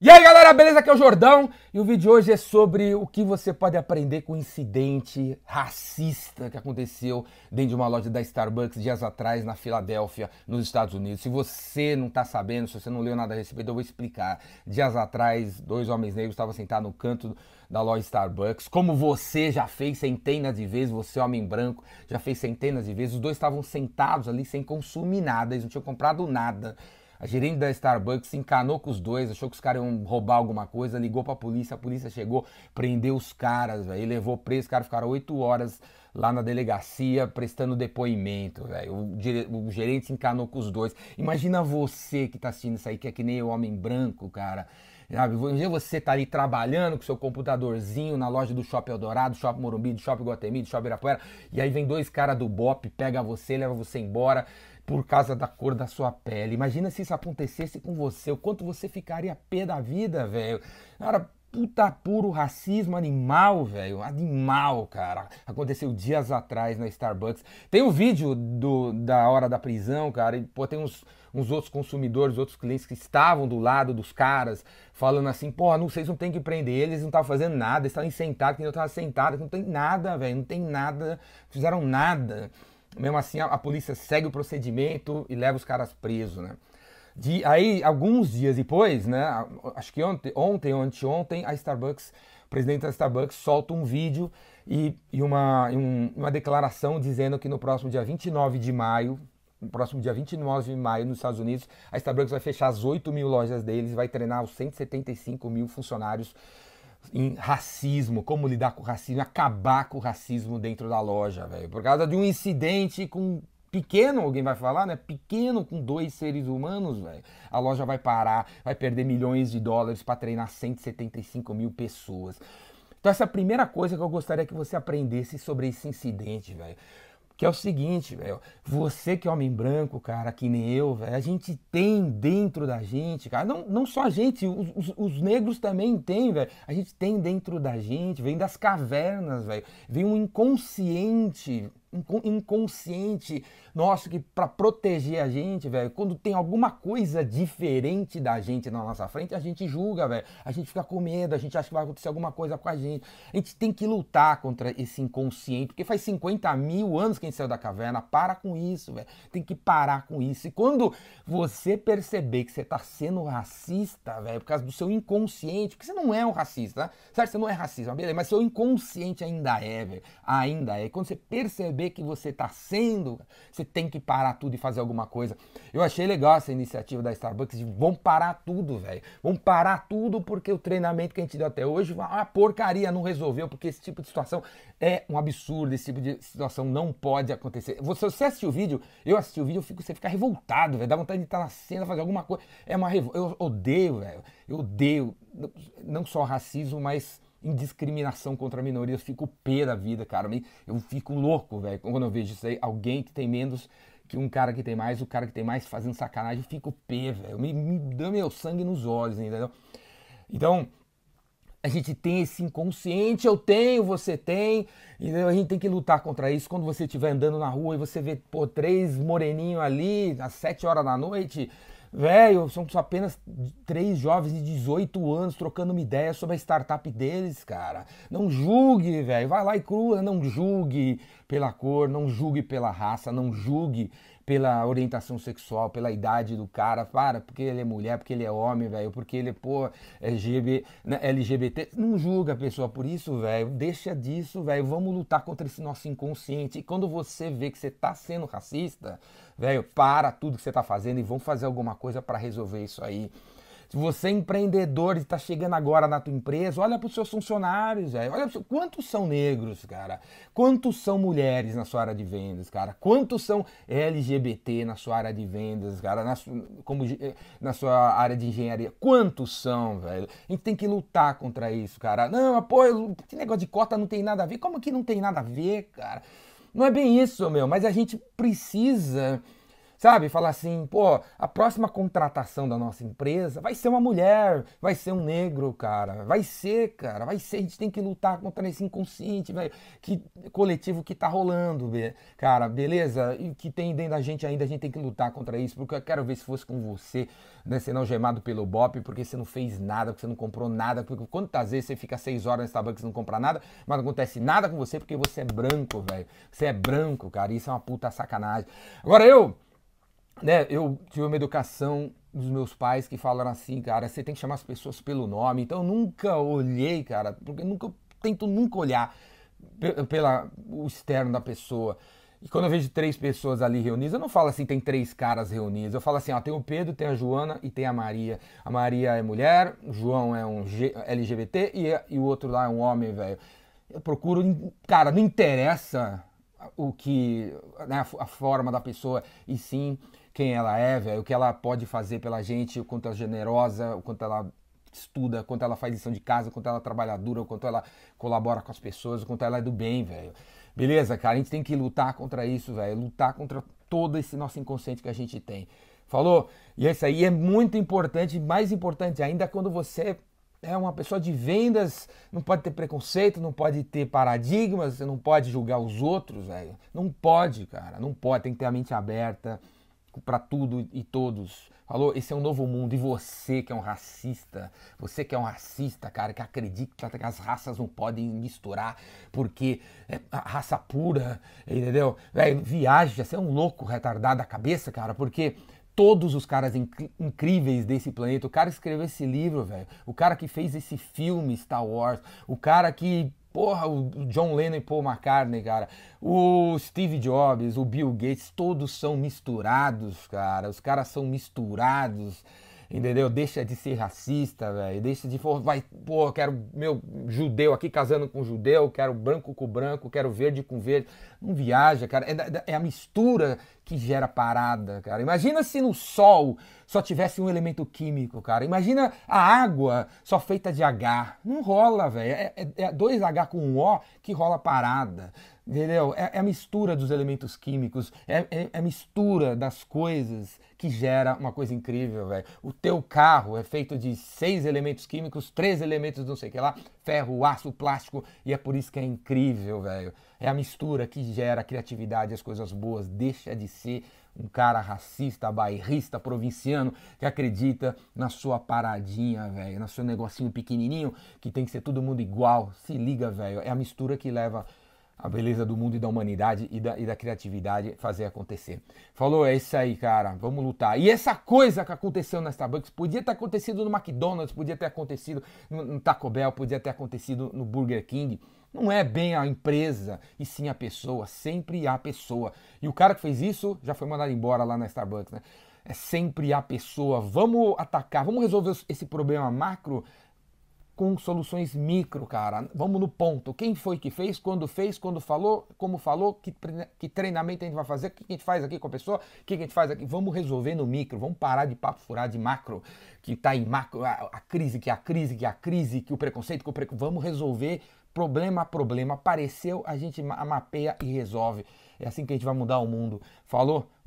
E aí galera, beleza? Aqui é o Jordão e o vídeo de hoje é sobre o que você pode aprender com o incidente racista que aconteceu dentro de uma loja da Starbucks dias atrás na Filadélfia, nos Estados Unidos. Se você não tá sabendo, se você não leu nada a respeito, eu vou explicar. Dias atrás, dois homens negros estavam sentados no canto da loja Starbucks, como você já fez centenas de vezes, você homem branco já fez centenas de vezes, os dois estavam sentados ali sem consumir nada, eles não tinham comprado nada a gerente da Starbucks se encanou com os dois, achou que os caras iam roubar alguma coisa, ligou pra polícia, a polícia chegou, prendeu os caras, velho, levou preso, os caras ficaram oito horas lá na delegacia prestando depoimento, velho. O, o, gerente se encanou com os dois. Imagina você que tá assistindo isso aí, que é que nem o homem branco, cara. Imagina você tá ali trabalhando com seu computadorzinho na loja do Shopping Eldorado, do Shopping Morumbi, do Shopping Guatemi, do Shopping Irapuera, e aí vem dois caras do BOP, pega você, leva você embora por causa da cor da sua pele. Imagina se isso acontecesse com você, o quanto você ficaria pé da vida, velho. Cara, puta puro racismo animal, velho. Animal, cara. Aconteceu dias atrás na Starbucks. Tem o um vídeo do, da hora da prisão, cara, e pô, tem uns, uns outros consumidores, outros clientes que estavam do lado dos caras, falando assim, pô, não, vocês não tem que prender eles, não estavam fazendo nada, estavam sentados, que não estavam sentados, não tem nada, velho, não tem nada, fizeram nada. Mesmo assim, a, a, polícia segue o procedimento e leva os caras presos, né? De, aí, alguns dias depois, né? Acho que ontem, ontem ou anteontem, a Starbucks, o presidente da Starbucks solta um vídeo e, e uma, um, uma declaração dizendo que no próximo dia 29 de maio, no próximo dia 29 de maio, nos Estados Unidos, a Starbucks vai fechar as 8 mil lojas deles vai treinar os 175 mil funcionários em racismo, como lidar com o racismo, acabar com o racismo dentro da loja, velho. Por causa de um incidente com pequeno, alguém vai falar, né? Pequeno com dois seres humanos, velho. A loja vai parar, vai perder milhões de dólares para treinar 175 mil pessoas. Então essa é a primeira coisa que eu gostaria que você aprendesse sobre esse incidente, velho. Que é o seguinte, velho. Você que é homem branco, cara, que nem eu, velho. A gente tem dentro da gente, cara. Não, não só a gente, os, os, os negros também tem, velho. A gente tem dentro da gente, vem das cavernas, velho. Vem um inconsciente inconsciente nosso que para proteger a gente, velho, quando tem alguma coisa diferente da gente na nossa frente, a gente julga, velho. A gente fica com medo, a gente acha que vai acontecer alguma coisa com a gente. A gente tem que lutar contra esse inconsciente, porque faz 50 mil anos que a gente saiu da caverna. Para com isso, velho. Tem que parar com isso. E quando você perceber que você tá sendo racista, velho, por causa do seu inconsciente, porque você não é um racista, né? Certo? Você não é racista, beleza, mas seu inconsciente ainda é, velho. Ainda é. Quando você perceber perceber que você está sendo, você tem que parar tudo e fazer alguma coisa. Eu achei legal essa iniciativa da Starbucks de vamos parar tudo, velho. Vamos parar tudo porque o treinamento que a gente deu até hoje, a porcaria não resolveu, porque esse tipo de situação é um absurdo, esse tipo de situação não pode acontecer. Você, você assistiu o vídeo, eu assisti o vídeo, eu fico, você fica revoltado, velho. Dá vontade de estar na cena, fazer alguma coisa. É uma revolta. Eu odeio, velho. Eu odeio não só racismo, mas indiscriminação contra minorias, fico pé da vida, cara. Eu fico louco, velho, quando eu vejo isso aí. Alguém que tem menos que um cara que tem mais, o cara que tem mais fazendo sacanagem, eu fico pé, velho. Me, me dá meu sangue nos olhos, entendeu? Então, a gente tem esse inconsciente, eu tenho, você tem, entendeu? a gente tem que lutar contra isso. Quando você estiver andando na rua e você vê, pô, três moreninhos ali, às sete horas da noite, Velho, são apenas três jovens de 18 anos trocando uma ideia sobre a startup deles, cara. Não julgue, velho. Vai lá e crua, não julgue pela cor, não julgue pela raça, não julgue pela orientação sexual, pela idade do cara, para, porque ele é mulher, porque ele é homem, velho, porque ele é, pô, LGBT, né, LGBT. Não julga a pessoa por isso, velho. Deixa disso, velho. Vamos lutar contra esse nosso inconsciente. E quando você vê que você tá sendo racista, velho, para tudo que você tá fazendo e vamos fazer alguma coisa para resolver isso aí. Se você é empreendedor e está chegando agora na tua empresa, olha para os seus funcionários, velho. Olha quantos são negros, cara. Quantos são mulheres na sua área de vendas, cara. Quantos são LGBT na sua área de vendas, cara. Na, como, eh, na sua área de engenharia. Quantos são, velho. A gente tem que lutar contra isso, cara. Não, pô, esse negócio de cota não tem nada a ver. Como que não tem nada a ver, cara? Não é bem isso, meu. Mas a gente precisa sabe? Falar assim, pô, a próxima contratação da nossa empresa vai ser uma mulher, vai ser um negro, cara. Vai ser, cara, vai ser. A gente tem que lutar contra esse inconsciente, velho, que coletivo que tá rolando, cara, beleza? E que tem dentro da gente ainda, a gente tem que lutar contra isso, porque eu quero ver se fosse com você, né, sendo algemado pelo BOP, porque você não fez nada, porque você não comprou nada, porque quantas vezes você fica seis horas no Starbucks e não compra nada, mas não acontece nada com você porque você é branco, velho. Você é branco, cara, isso é uma puta sacanagem. Agora eu né, eu tive uma educação dos meus pais que falaram assim, cara, você tem que chamar as pessoas pelo nome. Então eu nunca olhei, cara, porque nunca tento nunca olhar pela o externo da pessoa. E quando eu vejo três pessoas ali reunidas, eu não falo assim, tem três caras reunidos. Eu falo assim, ó, tem o Pedro, tem a Joana e tem a Maria. A Maria é mulher, o João é um G, LGBT e, e o outro lá é um homem, velho. Eu procuro, cara, não interessa o que, né, a forma da pessoa, e sim quem ela é, velho, o que ela pode fazer pela gente, o quanto ela é generosa, o quanto ela estuda, o quanto ela faz lição de casa, o quanto ela é trabalhadora, o quanto ela colabora com as pessoas, o quanto ela é do bem, velho. Beleza, cara? A gente tem que lutar contra isso, velho. Lutar contra todo esse nosso inconsciente que a gente tem. Falou? E isso aí é muito importante, mais importante ainda quando você é uma pessoa de vendas, não pode ter preconceito, não pode ter paradigmas, você não pode julgar os outros, velho. Não pode, cara. Não pode, tem que ter a mente aberta para tudo e todos. Falou, esse é um novo mundo. E você que é um racista, você que é um racista, cara, que acredita que as raças não podem misturar, porque é raça pura, entendeu? Véio, viaja, você é um louco retardado da cabeça, cara, porque todos os caras inc incríveis desse planeta. O cara que escreveu esse livro, velho. O cara que fez esse filme Star Wars. O cara que Porra, o John Lennon e Paul McCartney, cara. O Steve Jobs, o Bill Gates, todos são misturados, cara. Os caras são misturados entendeu? Deixa de ser racista, velho. Deixa de vai, pô, quero meu judeu aqui casando com judeu, quero branco com branco, quero verde com verde. Não viaja, cara. É, é a mistura que gera parada, cara. Imagina se no sol só tivesse um elemento químico, cara. Imagina a água só feita de H. Não rola, velho. É, é, é dois H com um O que rola parada. Entendeu? É, é, a mistura dos elementos químicos, é, é, é, a mistura das coisas que gera uma coisa incrível, velho. O teu carro é feito de seis elementos químicos, três elementos não sei o que lá, ferro, aço, plástico, e é por isso que é incrível, velho. É a mistura que gera a criatividade, as coisas boas. Deixa de ser um cara racista, bairrista, provinciano, que acredita na sua paradinha, velho, no seu negocinho pequenininho, que tem que ser todo mundo igual. Se liga, velho. É a mistura que leva a beleza do mundo e da humanidade e da, e da criatividade fazer acontecer. Falou, é isso aí, cara, vamos lutar. E essa coisa que aconteceu na Starbucks podia ter acontecido no McDonald's, podia ter acontecido no, Taco Bell, podia ter acontecido no Burger King. Não é bem a empresa, e sim a pessoa, sempre a pessoa. E o cara que fez isso já foi mandado embora lá na Starbucks, né? É sempre a pessoa. Vamos atacar, vamos resolver esse problema macro com soluções micro, cara. Vamos no ponto. Quem foi que fez, quando fez, quando falou, como falou, que, que treinamento a gente vai fazer, o que a gente faz aqui com a pessoa, o que a gente faz aqui. Vamos resolver no micro, vamos parar de papo furar de macro, que tá em macro, a, a crise, que a crise, que a crise, que o preconceito, que o preconceito. Vamos resolver problema a problema. Apareceu, a gente mapeia e resolve. É assim que a gente vai mudar o mundo. Falou?